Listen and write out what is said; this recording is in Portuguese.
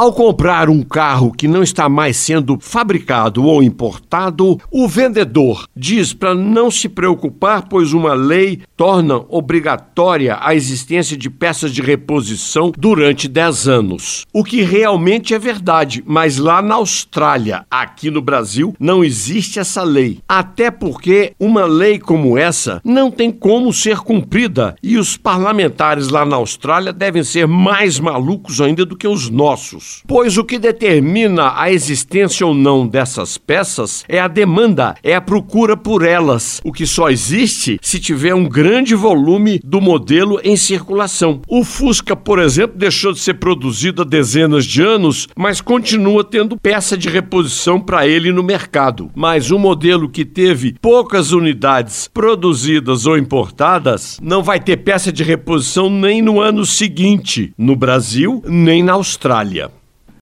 Ao comprar um carro que não está mais sendo fabricado ou importado, o vendedor diz para não se preocupar, pois uma lei torna obrigatória a existência de peças de reposição durante 10 anos. O que realmente é verdade, mas lá na Austrália, aqui no Brasil, não existe essa lei. Até porque uma lei como essa não tem como ser cumprida e os parlamentares lá na Austrália devem ser mais malucos ainda do que os nossos. Pois o que determina a existência ou não dessas peças é a demanda, é a procura por elas, o que só existe se tiver um grande volume do modelo em circulação. O Fusca, por exemplo, deixou de ser produzido há dezenas de anos, mas continua tendo peça de reposição para ele no mercado. Mas um modelo que teve poucas unidades produzidas ou importadas não vai ter peça de reposição nem no ano seguinte, no Brasil, nem na Austrália.